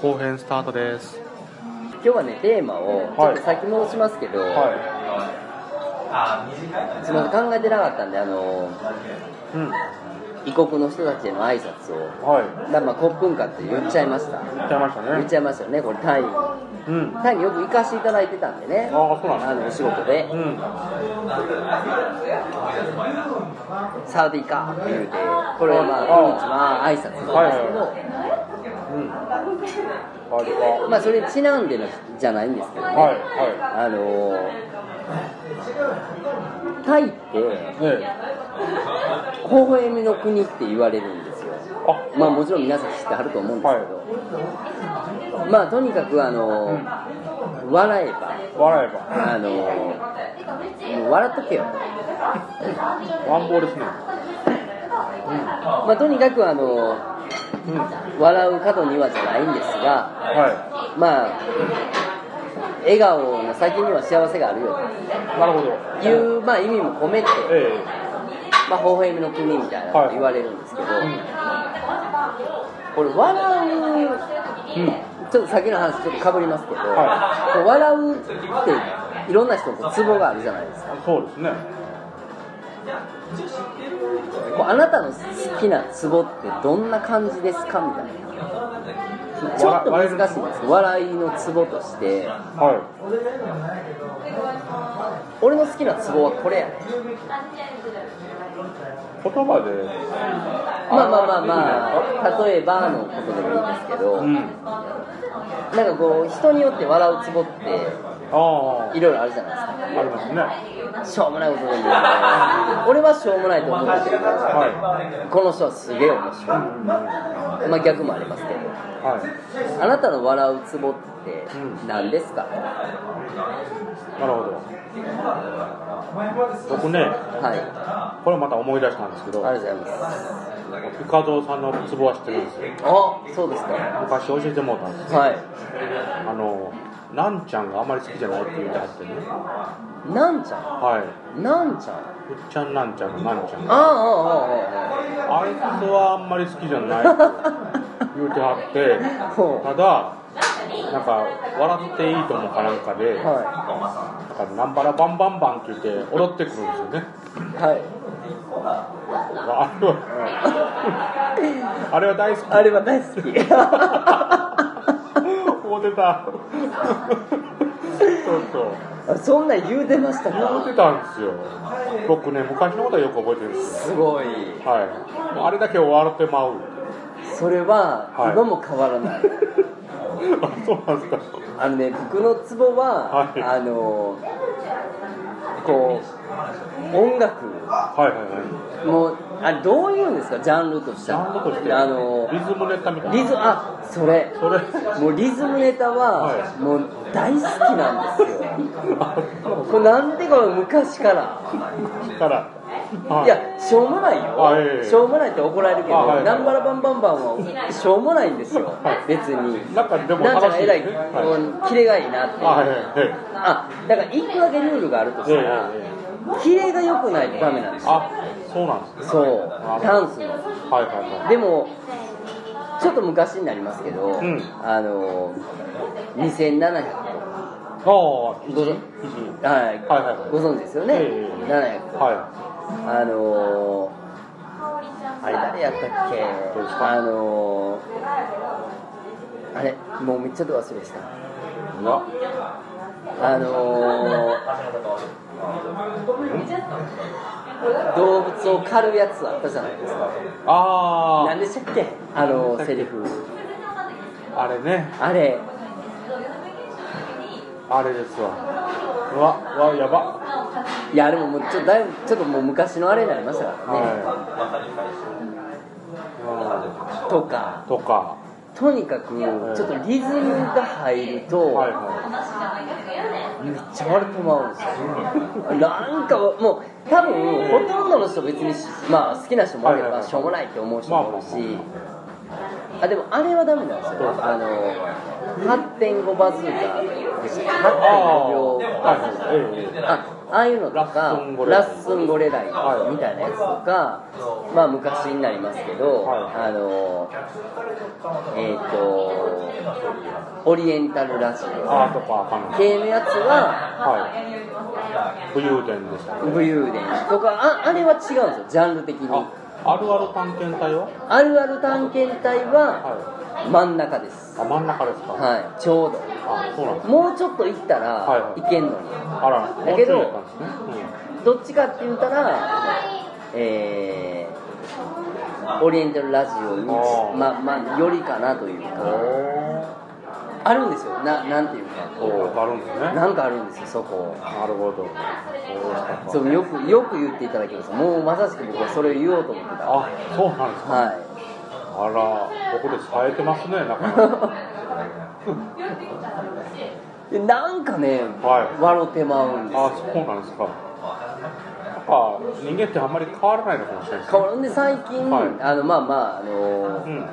後編スタートです。今日はねテーマをちょっと先戻しますけど、はすみません考えてなかったんであのいうん異国の人たちへの挨拶をはい。だまあコップンカって言っちゃいました。言っちゃいましたね。言っちゃいましたよねこれタイうん。タイによく行かせていただいてたんでね。ああそうなんあのお仕事で。うん。サウディカって言うてこれはまあこんにちは挨拶なんですけど、うん。あれはまあそれにちなんでのじゃないんですけどね、はいはあのタイっていえ微笑みの国って言われるんですよ。あ。まあもちろん皆さん知ってはると思うんですけど、まあとにかくあの、笑えば。笑えば。あのもう笑っとけよ。ワンボールですねまあとにかくあのうんは笑う角にはじゃないんですが。い。まあ笑顔の先には幸せがあるよなるほど。という、まあ、意味も込めて、えまあ、微笑みの国みたいなこと言われるんですけど、これ笑うえうん。ちょっと先の話ちょっとかぶりますけど、はこう笑うっていろんな人のツボがあるじゃないですか。そうですね。こうあなたの好きなツボってどんな感じですかみたいな。ちょっと難しいんです笑いのツボとして。は俺の好きなツボはこれや。ねい言葉でまあまあまあまあ例えばのことでもいいですけど、うん。なんかこう人によって笑うツボってああ。いろいろあるじゃないですか。ね。しょうもないことでもいいんで俺はしょうもないと思ってるけどはこの人はすげえ面白い。まあ逆もありますけど。いはい。あなたの笑うツボって何ですか、なるほど。僕ねはい。これまた思い出したんですけどありがとうございます。ピカゾーさんのツボは知ってるんですよ。あそうですか。昔教えてもらったんですよ。はい。あのなんちゃんがあんまり好きじゃないって言ってはってね。なんちゃはい。んなんちゃん？あうっちゃんなんちゃんのなんちゃん。ああああああいつはあんまり好きじゃないって言うてはって ただなんか笑っていいともかなんかで、なんはかナンバラバンバンバンって言って踊ってくるんですよね。いはい。あれはあれは大好き。あれは大好き。思ってた。そうそうあそんなん言うてました言かってたんですよ。僕ね昔のことはよく覚えてるんですよすごい。はい。あれだけ笑ってまう。それははい。今も変わらない、あそうなんですかあのね僕のツボは、はい。あのこう音楽。はいはいはい。もうあれどういうんですか？ジャンルとしてジャンルとして。あのリズムネタみたいな。リズあそれ。それ。もうリズムネタは、はい。もう大好きなんですよ。これなんでか昔から。から。はい。やしょうもないよ、しょうもないって怒られるけど、あはい。ナンバラバンバンバンはしょうもないんですよ、はい。別に。なんかでもなんちゃら偉い、はい。キレがいいなっていう。あだから一個だけルールがあるとしたら、えキレが良くないとダメなんですよ。あそうなんですね。そう。あ。ダンスの。はいはいはい。でもちょっと昔になりますけど、ん。あの2700ああご存はい、はいはいはい。ご存知ですよね、ええ700はあのー、あれ誰やったっけ？あのー、あれもうめっちゃど忘れした。いうわあのー、動物を狩るやつあったじゃないですか。あ何でしたっけ？あのー、セリフ。ああれね。あれ。あれですわ。うわうわやばいやでももうちょっとだいぶちょっともう昔のあれになりましたからね、はとか。いとか。とにかくちょっとリズムが入ると、はいはめっちゃ笑ってまうんですよ。なんかもう多分ほとんどの人別にまあ好きな人もいればしょうもないって思う人もいるし、あでもあれはダメなんですよ。あの8.5バズーカでしたっけ8.5秒バズーカはいええ。あああいうのとかラッスンゴレライみたいなやつとかまあ昔になりますけど、はい。あのえっ、とオリエンタルラジオ系のやつははい。武勇伝でしたね武勇伝とかああれは違うんですよジャンル的に。ああるある探検隊は？あるある探検隊はは真ん中です。いあ真ん中ですか？はいちょうど。あそうなんですね。もうちょっと行ったらはいはい。いけんのに。あらだけどもうんどっちかって言ったらえー、オリエンタルラジオにままあよりかなといううんかおあるんですよ。ななんていうか。おこあるんですね。うなんかあるんですよそこ。なるほど。そうよくよく言っていただけます。もうまさしく僕はそれを言おうと思ってた。あそうなんですか。はいあらここで冴えてますねなかなかでなんかね、はい。笑ってまうんですよあそうなんですか。なんか人間ってあんまり変わらないのかもしれないです変わるんで最近、はい。あのまあまああのうん。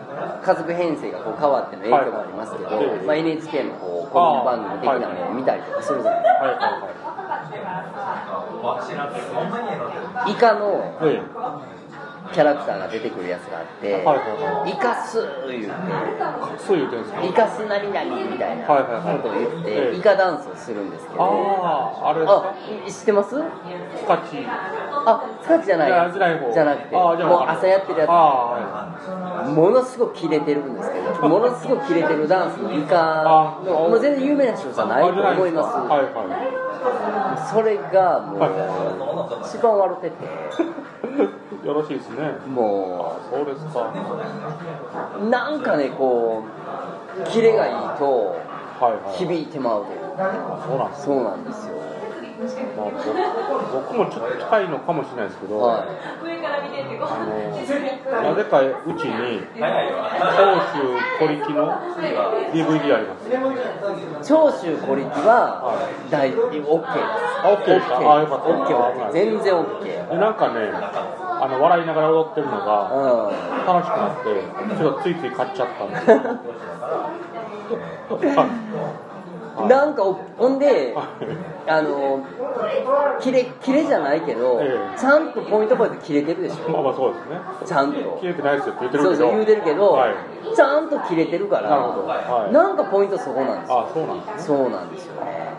家族編成がこう変わっての影響もありますけど、はい。まあ、NHK のこう子供番組的なものを見たりとかするじゃないですはいはいかイカのはいえキャラクターが出てくるやつがあってえはいはいはい。イカス言うて。そう言うてんですかイカス何々みたいなことを言って、ええイカダンスをするんですけど。あああれ。あ知ってます？スカッチあスカッチじゃない。じゃない方じゃなくてもう朝やってるやつ。あものすごくキレてるんですけど ものすごくキレてるダンスのイカあのもう全然有名な人じゃあないと思います。はいはそれがもうは一番笑ってて。い よろしいですねもあそうですか。うなんかねこうキレがいいとはいはい。響いてまうという。そうなんです。そうなんですよ。まあ、僕僕もちょっと近いのかもしれないですけど、はあのなぜかうちに長州小力の DVD あります。い長州小力は大 OK です。あ OK ですか？あよかった。OK あ危ない OK 全然 OK でなんかねあの笑いながら踊ってるのがう楽しくなってちょっとついつい買っちゃったんです なんかおほんではい。あのキレキレじゃないけど、ええ。ちゃんとポイントポイント切れてるでしょ？まあまあそうですね。ちゃんと。切れてないですよって言ってるけどそうそう言うてるけど、はい、ちゃんと切れてるからなるほど。はいなんかポイントそこなんですよ。あそうなんですね。そうなんですよね。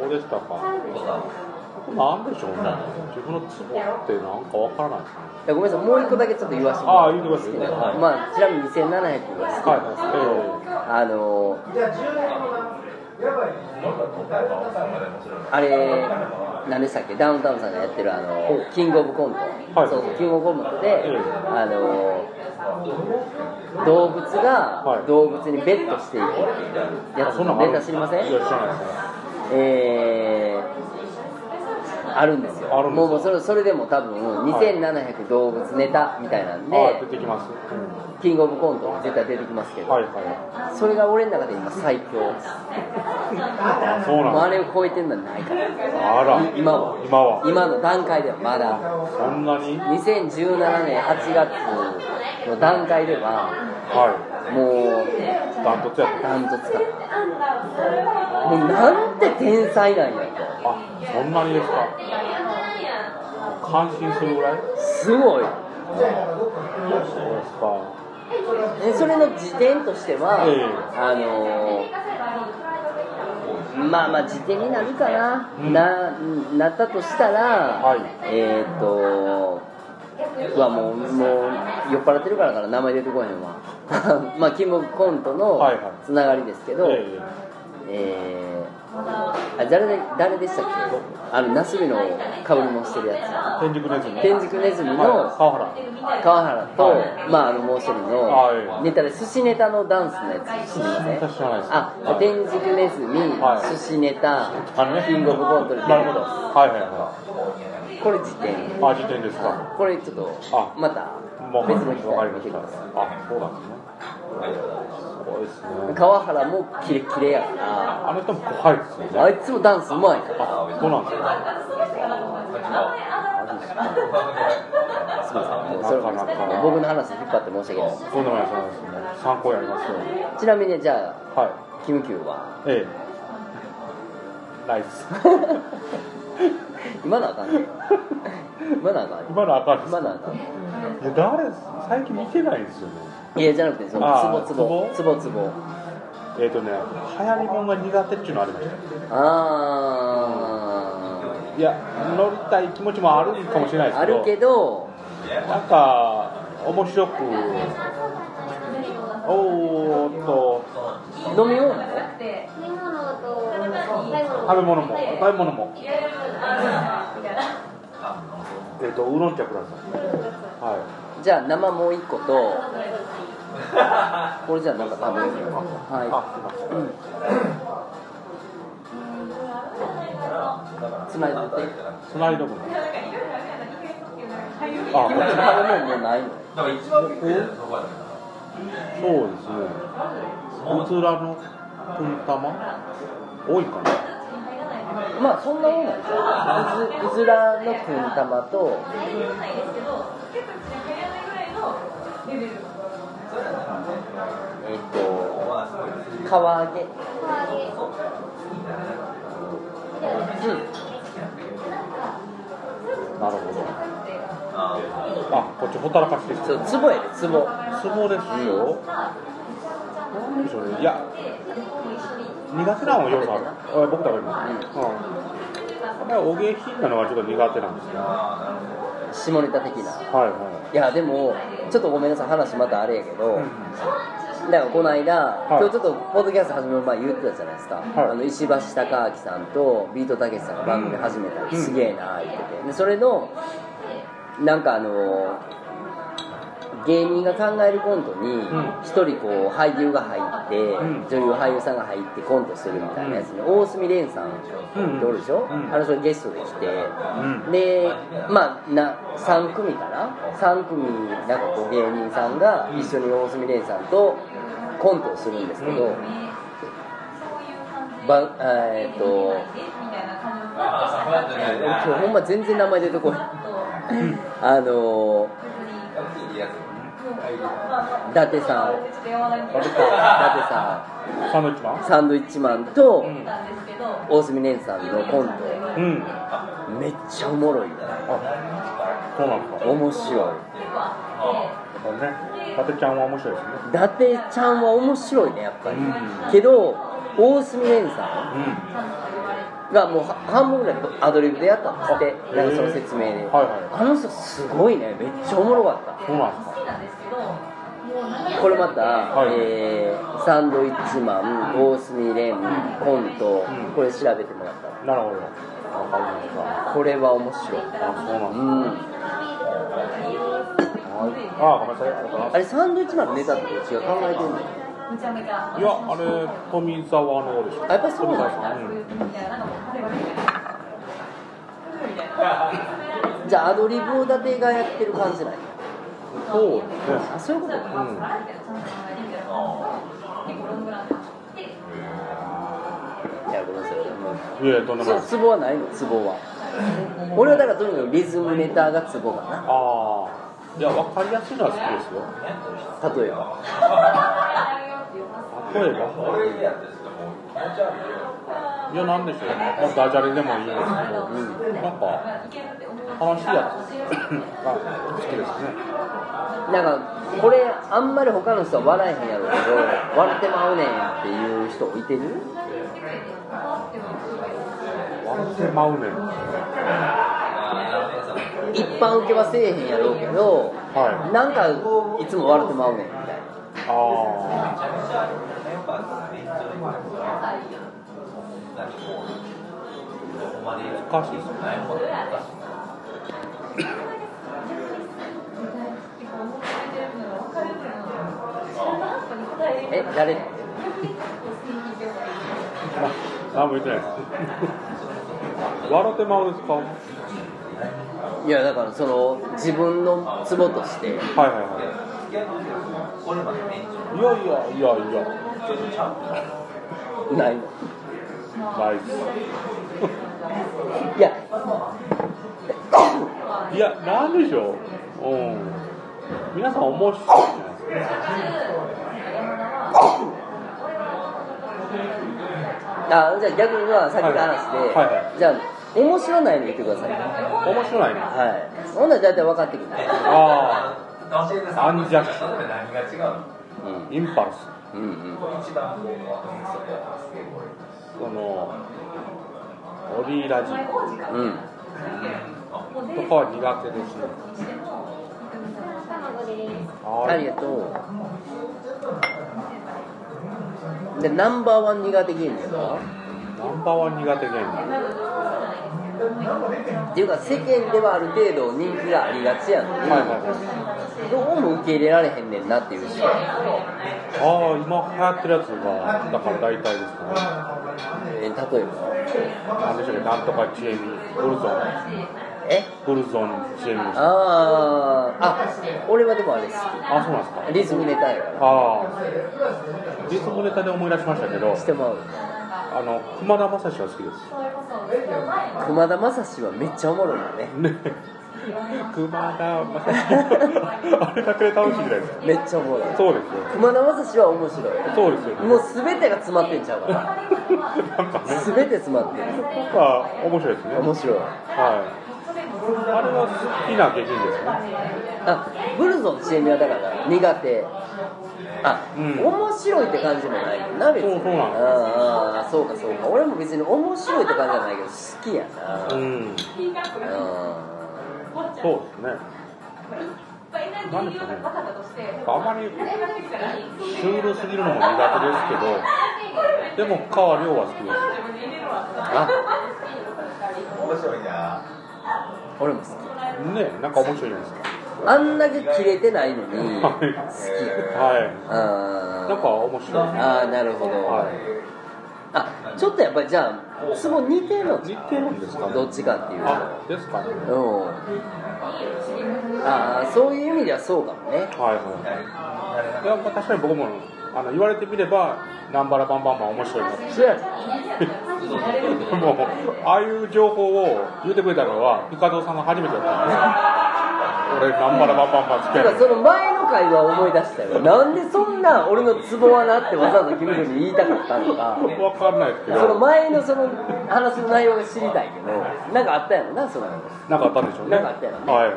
そうでしたかなんでしょうね自分のツボってなんかわからないですね。ごめんなさい。もう一個だけちょっと言わせてもらああ言うてい好きなはいまあちなみに2700が好きなんですけど、はいあのあれ何でしたっけ？ダウンタウンさんがやってるあのキングオブコント、はい。そうそうキングオブコントで、ええ。あの動物がはい。動物にベットしていくっていうやつそんなのあるネタ知りません？いや知らないですねえー、あるんですよ。もうそれそれでも多分2700動物ネタみたいなんで、あ出てきます、キングオブコント絶対出てきますけど、はいはいそれが俺の中で今最強。あそうなんでれを超えてんのはないから。すあら。い今は。今は。今の段階ではまだ。そんなに？2017年8月の段階でははもういダントツやった。ダントツかなもうなんて天才なんやと。あそんなにですか？感心するぐらい？すごい。そうですか。でそれの時点としては、ええ。あのーまあまあ時点になるかな、うん。ななったとしたら、はい。えーっとうわもうもう酔っ払ってるからかな名前出てこへんわ。まあキングコントのはいはい。つながりですけど、ええ。ーあ誰で誰でしたっけ？あのナスビのかぶりもしてるやえ天竺ネズミ。つ天竺ネズミの、はい。川原。川原と、はい。まああのもう一人のはい。ネタで寿司ネタのダンスのやつ知りません。あ天竺ネズミ、はい。寿司ネタあのね。キングオブコントでなるほど。はいはいはこれ時点いあ時点ですか。これちょっとあまた別の機会にあそうなんですねすごい。ですね。い川原もキレキレやから。あの人も怖いですよね。あいつもダンスうまいから。あそうなんですか。マジですかすみませんそれなかなか僕の話引っ張って申し訳ないそうでもないそうです参考になりますよ。ちなみにじゃあはい。キムキューは？ええ。ナイス今のあかんね今のあかんね今のあかんです今のあかん。ねいや誰最近見てないんですよね。いやじゃなくてそのあーツボツボ。ツボ？ツボえっ、とね流行りもんが苦手っていうのありましたあいや乗りたい気持ちもあるかもしれないですけど。るけどなんか面白くおーっと飲み物？も食べ物も食べ物も えっ、とウーロン茶ください。はじゃあ生もう一個と これじゃあなんか食べれるいはあすいません。つないつないどくのあこっち食べ物もうないの？そうですね。うずらのくん玉？多いかな？まあそんなもんなんですよ。うずうずらのくん玉とえっと川揚げ。なるほど。あこっちほったらかしです。そうツボやでツボツボですよ、いや苦手なの要素ある。あ僕食うん、お下品なのがちょっと苦手なん。です下ネタ的な。いはい。やでもちょっとごめんなさい話またあれやけど、だからこの間、い。今日ちょっとポッドキャスト始める前言ってたじゃないですか、はい。あの石橋貴明さんとビートたけしさんが番組始めた。り、うん。すげえな言ってて。でそれのなんかあの芸人が考えるコントにん。一人こう俳優が入って、うん。女優俳優さんが入ってコントするみたいなやつに、大隅蓮さんっておるでしょ、うんあの人ゲストで来て、うん。でまあな3組かな？3組なんかこう芸人さんが一緒に大隅蓮さんとコントをするんですけど、ばえーっと今日ほんま全然名前出てこない。あの伊達さん。伊達さサンドイッチマン。んサンドイッチマンとうん。大隅蓮さんのコント。うん。めっちゃおもろいあそうなんですか。面白い。やっぱね。伊達ちゃんは面白いですね。伊達ちゃんは面白いねやっぱり、うん。けど大隅蓮さうんんがもうは半分ぐらいアドリブでやったんですってあなんかその説明で、はいはい。あの人すごいね。めっちゃおもろかった。そうなんですかこれまた、はいえーサンドイッチマン大隅蓮コント、うん。これ調べてもらった。らなるほど。わかりましたこれは面白い。あそうなんですうん。あごめんなさい。あれサンドイッチマンのネタってどっちが考えてんのいやあれ富澤のでしょ。あやっぱそうなんですねじゃあアドリブを伊達がやってる感じなんや。そうですね。あそういうことか、うん。いやごめんなさい。もういやとんない。そうツボはないのツボは。俺はだからとにかくリズムネタがツボかな。ああいや分かりやすいのは好きですよ。例えば 例えばいやなんでしょう、まあ、ダジャレでもいいんですけど、うん、なんか楽しいやつ。が好きですね。なんかこれあんまり他の人は笑えへんやろうけど笑ってまうねんっていう人いてる？笑ってまうねん。一般受けはせえへんやろうけどはい。なんかいつも笑ってまうねんみたいな難しい。ですねえ誰何も言ってない。です笑ってまうですかい。やだからその自分のツボとしてはい。はい。はいやいやいやいやないのないですいやいや、なんでしょう。うん。皆さん面白いじゃないですあじゃあ逆にはさっきの話で、はいはいはじゃあ面白ないの言ってくださいか。面白いね。はいほんなら大体分かってくるああ、アンジャッシュ、うんインパルス。うんうん。その、オリーラジ。うん。とかは苦手ですね。あありがとう。でナンバーワン苦手芸人はナンバーワン苦手芸人。っていうか世間ではある程度人気がありがちやのに、はいはいはい。どうも受け入れられへんねんなっていう人ああ、今流行ってるやつが、だから大体ですね。え例えばなんでしょうね、なんとかチエミ、ブルゾン、えブルゾンチエミ。ああ俺はでもあれ好あ、そうなんですか。きリズムネタやからああ、実もネタで思い出しましたけど、してもらうあの、熊田正史は好きです。熊田正史はめっちゃおもろいよねね。熊田正史。あれだけで楽しいじゃないですか。めっちゃおもろいそうですよ。熊田正史は面白いそうですよね。もう全てが詰まってんちゃうからなんかね、全て詰まってるなんか面白いですね。面白いはい。あれは好きな下品ですね。あブルゾンチエミはだから苦手あ、うん面白いって感じもないな別にそうそうなのああそうかそうか俺も別に面白いって感じじゃないけど好きやなうん。うんそうですね。なんでしょうね。あまりシュールすぎるのも苦手ですけど、でも川亮は好きです。あ俺も好きね、なんか面白いじゃないですか。あんだけ切れてないのに好きはい。なんか面白い。あーなるほど、はい。あちょっとやっぱりじゃあツボ似てるの似てるんですかね。どっちかっていうとあ、ですかね。うんああそういう意味ではそうかもねはいはい。いや、まあ、確かに僕も、あの、言われてみれば、ナンバラバンバンバン面白いな。そうやね もう、ああいう情報を言ってくれたのは、ピカドさんが初めてだったんで、俺、ナンバラバンバンバン好きやねんてかその前の会話を思い出したよなんでそんな俺のツボはなってわざわざ君に言いたかったのかわかんないですけど、その前のその話の内容が知りたいけどなんかあったやろなそのなんかあったんでしょうね。なんかあったやろねはいはい。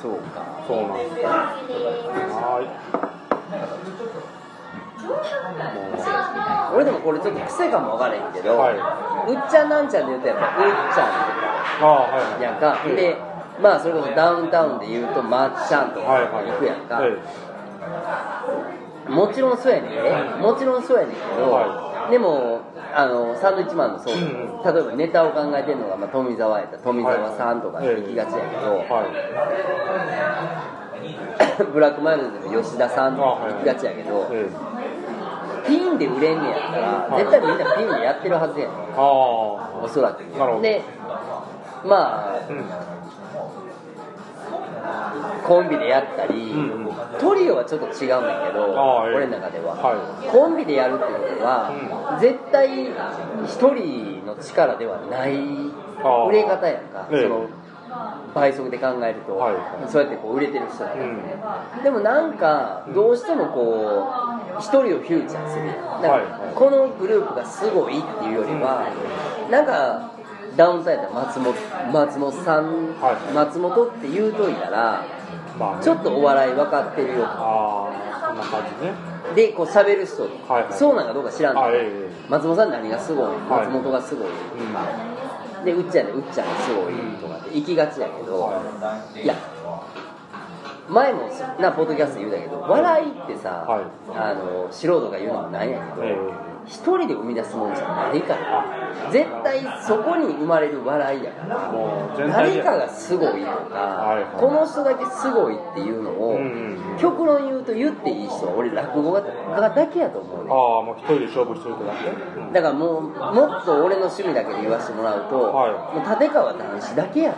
そうかそうなんです。はい。も俺でもこれちょっと癖かもわからへんけど、はいうっちゃんなんちゃんで言うとやっぱうっちゃん。とかやんか、ええでまあそれこそダウンタウンで言うとまっちゃんとかはいはい。行くやんか、えもちろんそうやねんねもちろんそうやねんけど、はでもあのサンドイッチマンのそう、うんうん。例えばネタを考えてるのが、まあ、富澤やったら富澤さんとかって行きがちやけど。ブラックマヨネーズでも吉田さんとか行きがちやけど、ええピンで売れんねやったら、はい。絶対みんなピンでやってるはずやねん。あおそらく。でまああ。うん。コンビでやったり、うんうん。トリオはちょっと違うんだけど、俺の中では、はコンビでやるってことは、絶対一人の力ではない売れ方やんか、ええ。その倍速で考えると、はいそうやってこう売れてる人だから、うん。でもなんかどうしてもこう一人をフューチャーする。やんだからこのグループがすごいっていうよりはなんかダウンタウンやったら松本松本さん、はい。松本って言うといたらまあね、ちょっとお笑い分かってるよああ、そんな感じね。でこう喋る人、はいはい。そうなんかどうか知らんけど松本さん何がすごい？松本がすごい、えうん。でうっちゃんでうっちゃんがすごいとかって行きがちやけど、い。や前もなポッドキャストで言うたけど笑いってさ、はい。あの素人が言うのもなんやけど、え一人で生み出すもんじゃないから絶対そこに生まれる笑いやからえもう。誰かがすごいとか、この人だけすごいっていうのを、極論言うと言っていい人は俺落語ががだけやと思うねああ、もう一人で勝負してる人だけ、うん。だからもうもっと俺の趣味だけで言わせてもらうと、はい。もう立川談志だけや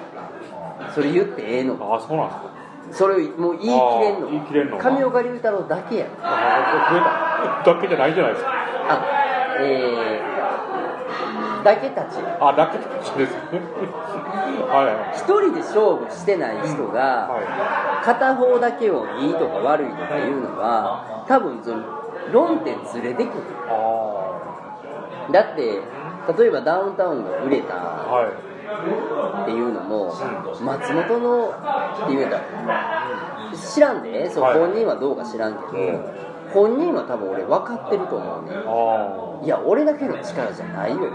それ言ってええのか。ああ、そうなんですか。それをもう言い切れんのあー言い切れんの上岡龍太郎だけやああ、増えた。だけじゃないじゃないですか。あえー、だけたち。あだけたちです。ね はいはい。一人で勝負してない人がは片方だけをいいとか悪いとかいうのは多分その論点ずれてくる。だって例えばダウンタウンが売れたあはい。っていうのも松本のって言うたら知らんでそうはい。本人はどうか知らんけど、うん本人は多分俺分かってると思うねあいや俺だけの力じゃないよって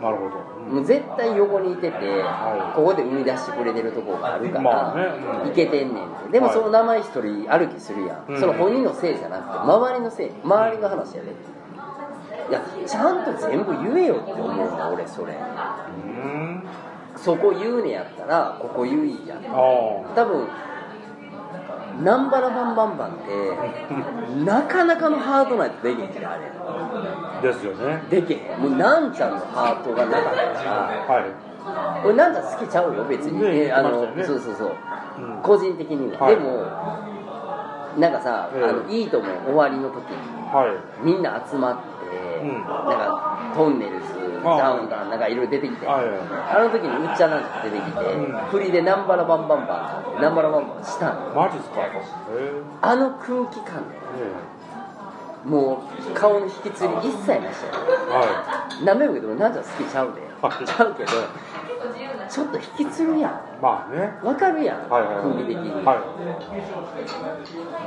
あな。るほど。もう絶対横にいてて、はい。ここで生み出してくれてるとこがあるから、まあね。うん。いけてんねんって。でもはい。その名前一人歩きするやん、うん。その本人のせいじゃなくて周りのせい。周りの話やで。いやちゃんと全部言えよって思うの俺それ。うん。そこ言うねやったらここ言いや。ん多分南原バンバンバンってなかなかのハートないとできへんあれですよね。できへん。もうなんちゃんのハートがなかったら。はい。俺なんちゃん好きちゃうよ別に、ねえあの、ね。そうそうそう。うん。個人的には、はい。でもなんかさ、ええ。あのいいとも終わりの時に。はい。みんな集まって、うん。なんかトンネルズダウンタウンなんかいろいろ出てきて、はいあの時にうっちゃなんか出てきて、うん。振りでナンバラバンバンバンナンバラバンバンしたの。マジっすか？あの空気感で。えもう顔の引きつり一切なしなめるけど俺なんちゃん好きちゃうで。はいちゃうけど。ちょっと引きつるやん。いまあね。わかるやん、はいはいはい。空気的に、はい。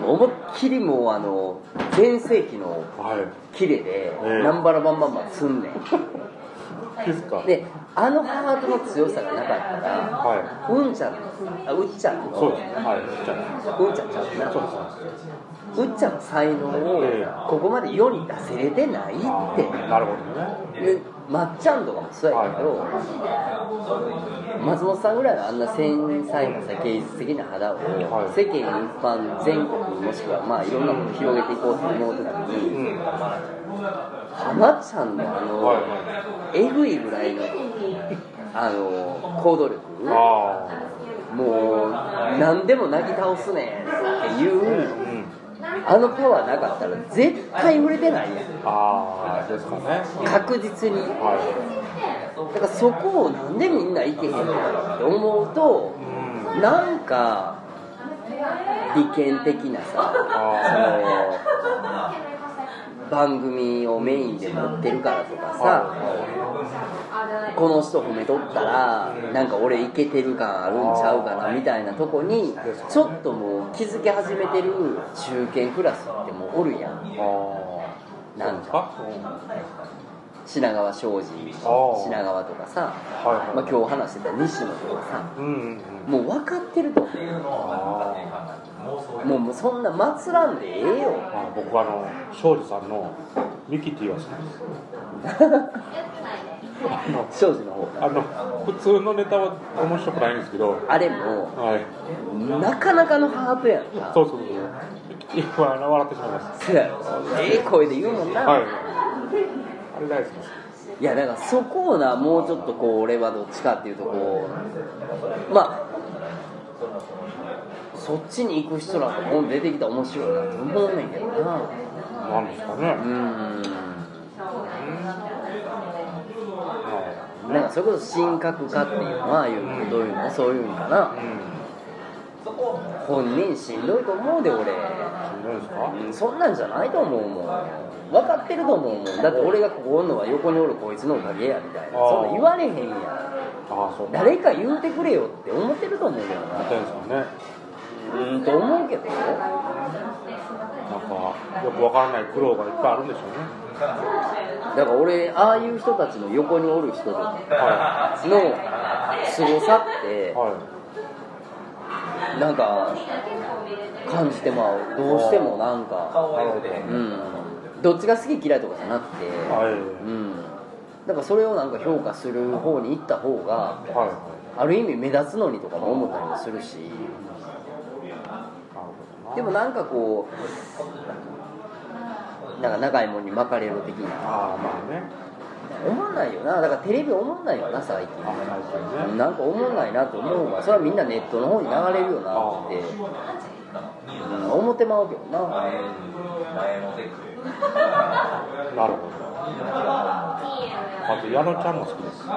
思いっきりもうあの全盛期のはい。キレで、ええ。ナンバラバンバンバン積んねん ですかであのハートの強さがなかったら、はうんちゃんあうっちゃんのいそうです。ねはいじゃあうんちゃんちゃうなそうですうっちゃんの才能をええ。ここまで世に出せれてないって。なるほどね。でまっちゃんとかもそうやけど、松本さんぐらいのあんな繊細なさ芸術的な肌をはい。世間一般全国もしくはまあいろんなものを広げていこうと思う時に、うん浜ちゃんのあの、はい。えぐいぐらいのあの行動力。あもう何でもなぎ倒すねんっていうあのパワーなかったら絶対売れてないやん。ああですかね。確実に。はだからそこをなんでみんないけへんのかなって思うというん。なんか利権的なさその番組をメインで持ってるからとかさこの人褒めとったらなんか俺イケてる感あるんちゃうかなみたいなとこにちょっともう気づき始めてる中堅クラスってもうおるやん。なんか。か品川庄司あ品川とかさ、はいはい。まあ、今日話してた西野とかさうんうんうん。もう分かってると。思うあもうもうそんな祭らんでええよ。ーあ僕あの庄司さんのミキティは好きです。あ の庄司の方。があの普通のネタは面白くないんですけど。あれもはい。なかなかのハートやんか。そうそうそう。ミキティは笑ってしまいます ええ声で言うもんな、はいあれ大好きですいやだからそこをなもうちょっとこう俺はどっちかっていうとこうまあそっちに行く人なんかもう出てきたら面白いなと思うねんけどな。なんですかね。うーんうなんかそれこそ神格化っていうのはああいうどういうのそういうんかな本人しんどいと思うで俺。んしんどいですか？うんそんなんじゃないと思うもん。分かってると思うもん。だって俺がここおんのは横におるこいつのおかげやみたいな。そんな言われへんやん。ああそう誰か言うてくれよって思ってると思うけどなみたいですかね。うんと思うけど。なんかよくわからない苦労がいっぱいあるんでしょうね。だから俺ああいう人たちの横におる人のは凄さってい。はなんか感じてまう。どうしてもなんか。うん。どっちが好き嫌いとかじゃなくて。はい。うん。だからそれをなんか評価する方に行った方がある意味目立つのにとかも思ったりもするし。でもなんかこうなんか長いもんに巻かれる的な。ああまあね思わないよな。だからテレビ思わないよな最近。なんか思わないなと思うわ。それはみんなネットの方に流れるよなって、うん、思ってまうけどな。なるほど。あと矢野ちゃんも好きです。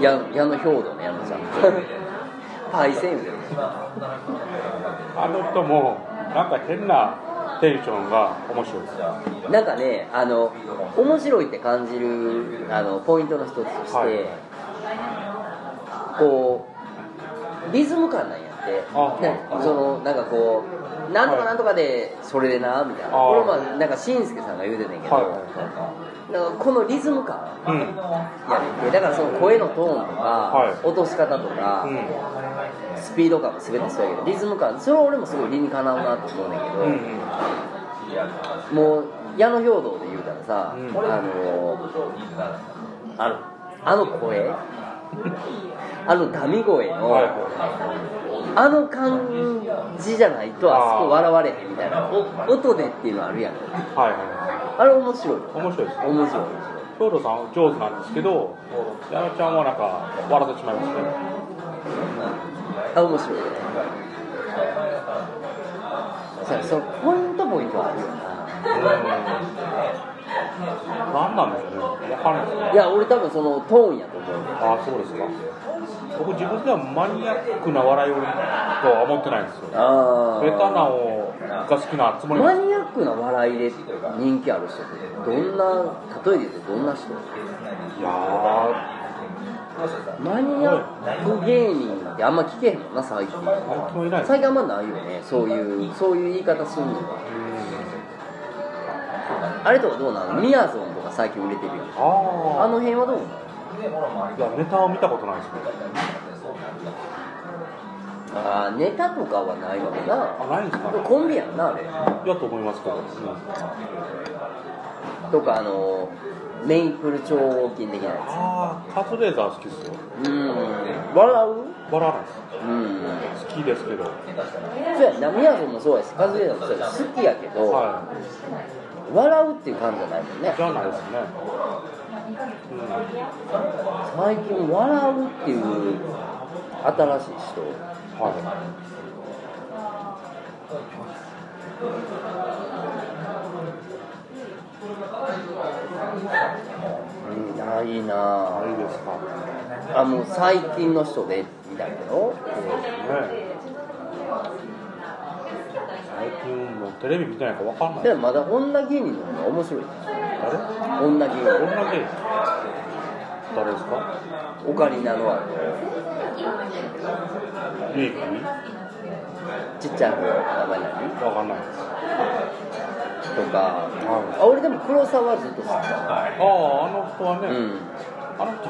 矢矢野兵道の矢野ちゃん。パイセンあの人もなんか変なテンションが面白いなんかねあの面白いって感じるあのポイントの一つとして、はい。こうリズム感なんやって。そのなんかこうなんとかなんとかでそれでなみたいな。あこれまあなんかしんすけさんが言うてたんやけど、はい。なんかこのリズム感。うん。やねだからその声のトーンとか、はい。落とし方とか、うんスピード感も全てそうやけどリズム感それは俺もすごい理にかなうなと思うねんだけど、うんうん。もう矢野兵道で言うたらさ、うん。あのあのあの声 あのダミ声の、はい。あの感じじゃないとあそこ笑われへんみたいなお音でっていうのあるやん。はいはあれ面白い。い面白いです。面白い兵藤さん上手なんですけど矢野ちゃんはなんか笑ってしまいますねあ面白い。ねそのポイントポイントはあるよ何なんでしょうね。分かんないですね。ないや俺多分そのトーンやと思う。ああそうですか。僕自分ではマニアックな笑いをとは思ってないんですよ。あベタなをが好きなつもりマニアックな笑いで人気ある人ってどんな例えで言うとどんな人？いやマニアック芸人ってあんま聞けへんもんな最近。ー最近あんまないよね。そういうそういう言い方するのがあれとかどうなのみやぞんとか最近売れてるよああの辺はどうなのいやネタを見たことないですね。あーネタとかはないのかな。あないんですかね。コンビやんなあれ。いやと思いますけど、うん。とかあのメイプル超合金的なやああカズレーザー好きですよ。つうん。笑う？笑わないです。うん。好きですけど。そうやなみやぞんもそうやしカズレーザーもそうやし好きやけど、は笑うっていう感じじゃないもんね。いじゃないですね、最近笑うっていう新しい人。うん、はいうんないな。あぁいいですか？あもう最近の人でみたいけど。そうですね。最近もうテレビ見てないから分かんない。でもまだ女芸人の方が面白い誰女芸人。どんな芸人？誰ですか？オカリナのあのリーキちっちゃい方名前何分かんないですとか、あ俺でも黒沢ずっと好きだ。あああの人はね、うあの人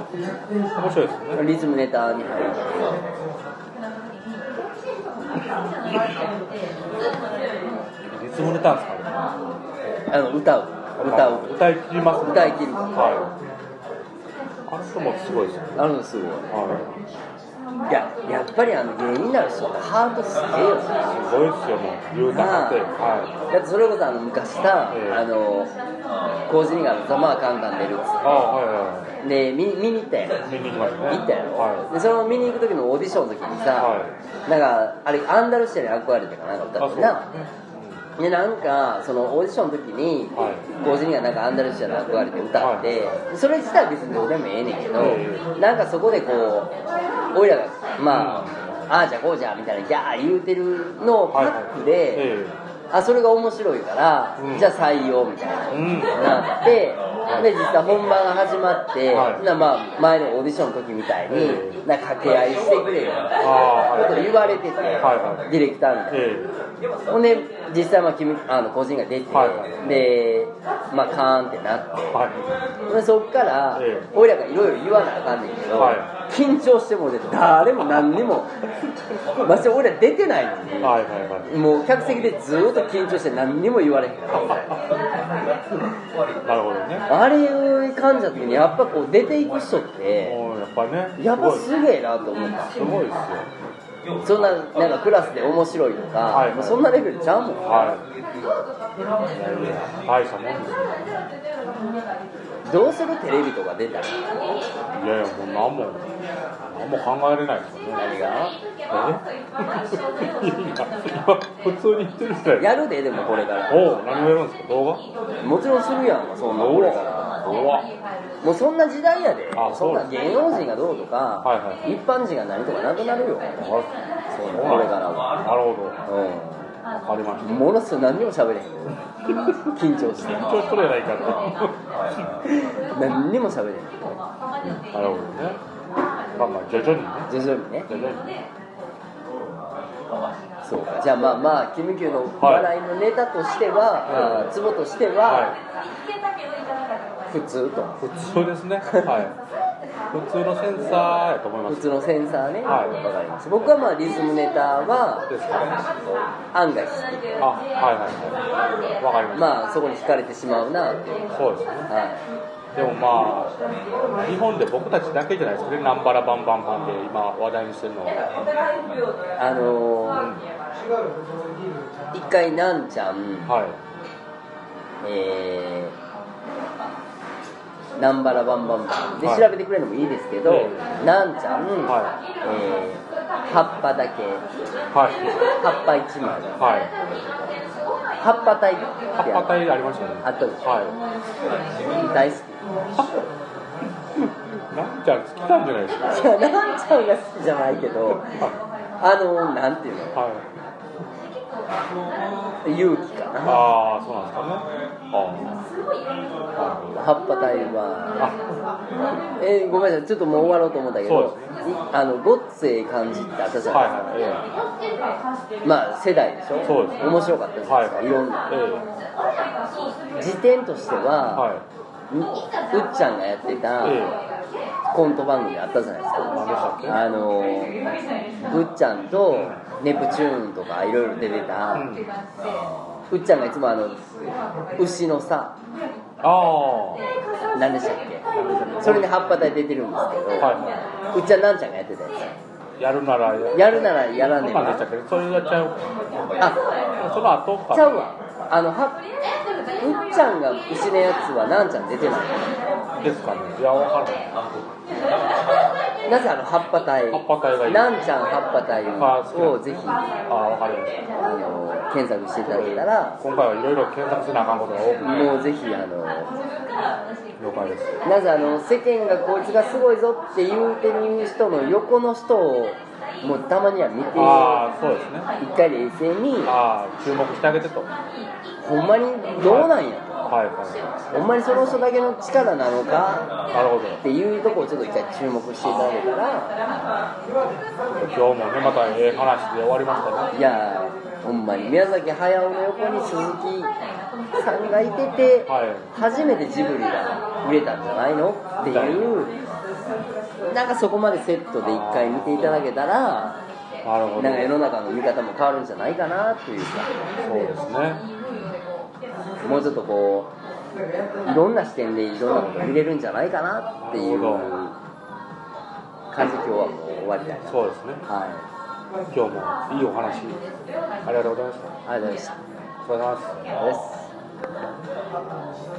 面白いですよね。んリズムネタに入るリズムネタですか？ねあの歌う。歌う。歌い切りますね。歌い切るはいあの人もすごいですよね。あのすごい。はいややっぱりあの芸人になる人ってハートすげえよすごいですよもう。言うたかって。はい。だってそれこそあの昔さ、ええ。あの工事にがざまあカンカン出るっつっああはいはいで見見に行ったやん。見に行きましたね。行ったやろ、はでその見に行く時のオーディションの時にさ、はなんかあれアンダルシアに憧れてかなんか歌ってなでなんかそのオーディションの時にはい。工事にがなんかアンダルシアに憧れて歌って、それ自体は別にどうでもええねんけど、えなんかそこでこう俺らがまあ、ああじゃこうじゃみたいなギャー言うてるのをパックで、え。あそれが面白いから、うん。じゃあ採用みたいな、なって、で実際本番が始まって、はいなまあ前のオーディションの時みたいに、な掛け合いしてくれよみたいなこと言われてて、ディレクターみたいな。ほんで実際まあ君あの個人が出て、はいはいでまあカーンってなって、でそっから、俺らがいろいろ言わなあかんねんけど、緊張してもね誰も何にも。まして俺ら出てないのに、はいはいはい。もう客席でずーっと緊張して何にも言われへん。からなるほどね。あれいう感じだ時にやっぱこう出ていく人ってやっぱね。やっぱすすげえなと思った。すごいですよ。そんななんかクラスで面白いとか、はいはい。そんなレベルちゃうもんはい。大したもんですよどうするテレビとか出たらいやいやもう何も何も考えられないですよね何が？え？普通に言ってるじゃないやるででもこれから。おお何をやるんですか？動画？もちろんするやんそんなこれから。もうそんな時代やで。あそんな芸能人がどうとか、はいはい。一般人が何とかなくなるよ。そんなこれからは。なるほど。うわかりましたんものすごい何にも喋れへん緊張して。緊張しとるやないかって何にも喋れへん。なるほどね。まあまあ徐々にね。徐々にね。徐々に。そうか。じゃあまあまあキムキューの笑いのネタとしては、はい。ツボとしては、は普通と。普通ですね。はい普通のセンサーやと思います。普通のセンサーね、わはい。かります。僕はまあリズムネタはですか？ね案外好き。あはいはいはい。わかりました、まあそこに惹かれてしまうなっていう。そうですね。はい。でもまあ日本で僕たちだけじゃないですかね。ナンバラバンバンバンで今話題にしてるの。はあのー一回なんちゃん。はい。えー、ナンバンバンバンではい。調べてくれるのもいいですけど、えなんちゃん、はえー、葉っぱだけ。はい。葉っぱ一枚。はい。葉っぱ隊って葉っぱ隊ありましたね。あったでしょ。は大好き。い なんちゃん好きなんじゃないですか？いやなんちゃんが好きじゃないけどあのなんていうの？はい勇気かな。ああそうなんですかね。あ葉っぱ隊はあえーごめんなさいちょっともう終わろうと思ったけどそうですいあのごっつええ感じってあったじゃはいないですか、はいえまあ世代でしょ？そうです面白かったえじゃないですか、はいい、ろんな。え時点としてえは、はううっちゃんがやってたえコント番組あったじゃないですか。あのうっちゃんとネプチューンとかいろいろ出てた、うん。うっちゃんがいつもあの牛のさ。ああ何でしたっけ？それに葉っぱ隊出てるんですけど、はいはうっちゃんなんちゃんがやってたやいやるならつやるならやらねそんな。んでしたばっけそれやっちゃう。あその後か。ちゃうわ。あのはうっちゃんが牛のやつはなんちゃん出てないですかね。いやわかんないなぜあの葉っぱ隊葉っぱ隊がいい。なんちゃん葉っぱ隊をぜひああわかりました。あの検索していただけたら今回はいろいろ検索せなあかんことが多くて。もうぜひあの了解です。なぜあの世間がこいつがすごいぞって言うてる人の横の人をもうたまには見てああそうですね。一回冷静にああ注目してあげてと。はほんまにどうなんや？いはとほんまにその人だけの力なのかいなるほど。っていうところをちょっと一回注目していただけたら。今日もねまたええ話で終わりましたね。いやほんまに。宮崎駿の横に鈴木さんがいててはい。初めてジブリが売れたんじゃないの？っていう。なんかそこまでセットで一回見ていただけたらなるほど。なんか世の中の見方も変わるんじゃないかなっていうか。そうですねもうちょっとこういろんな視点でいろんなこと見れるんじゃないかなっていう感じで今日はもう終わりたいなそうですね。はい。今日もいいお話。ありがとうございました。ありがとうございました。お疲れ様です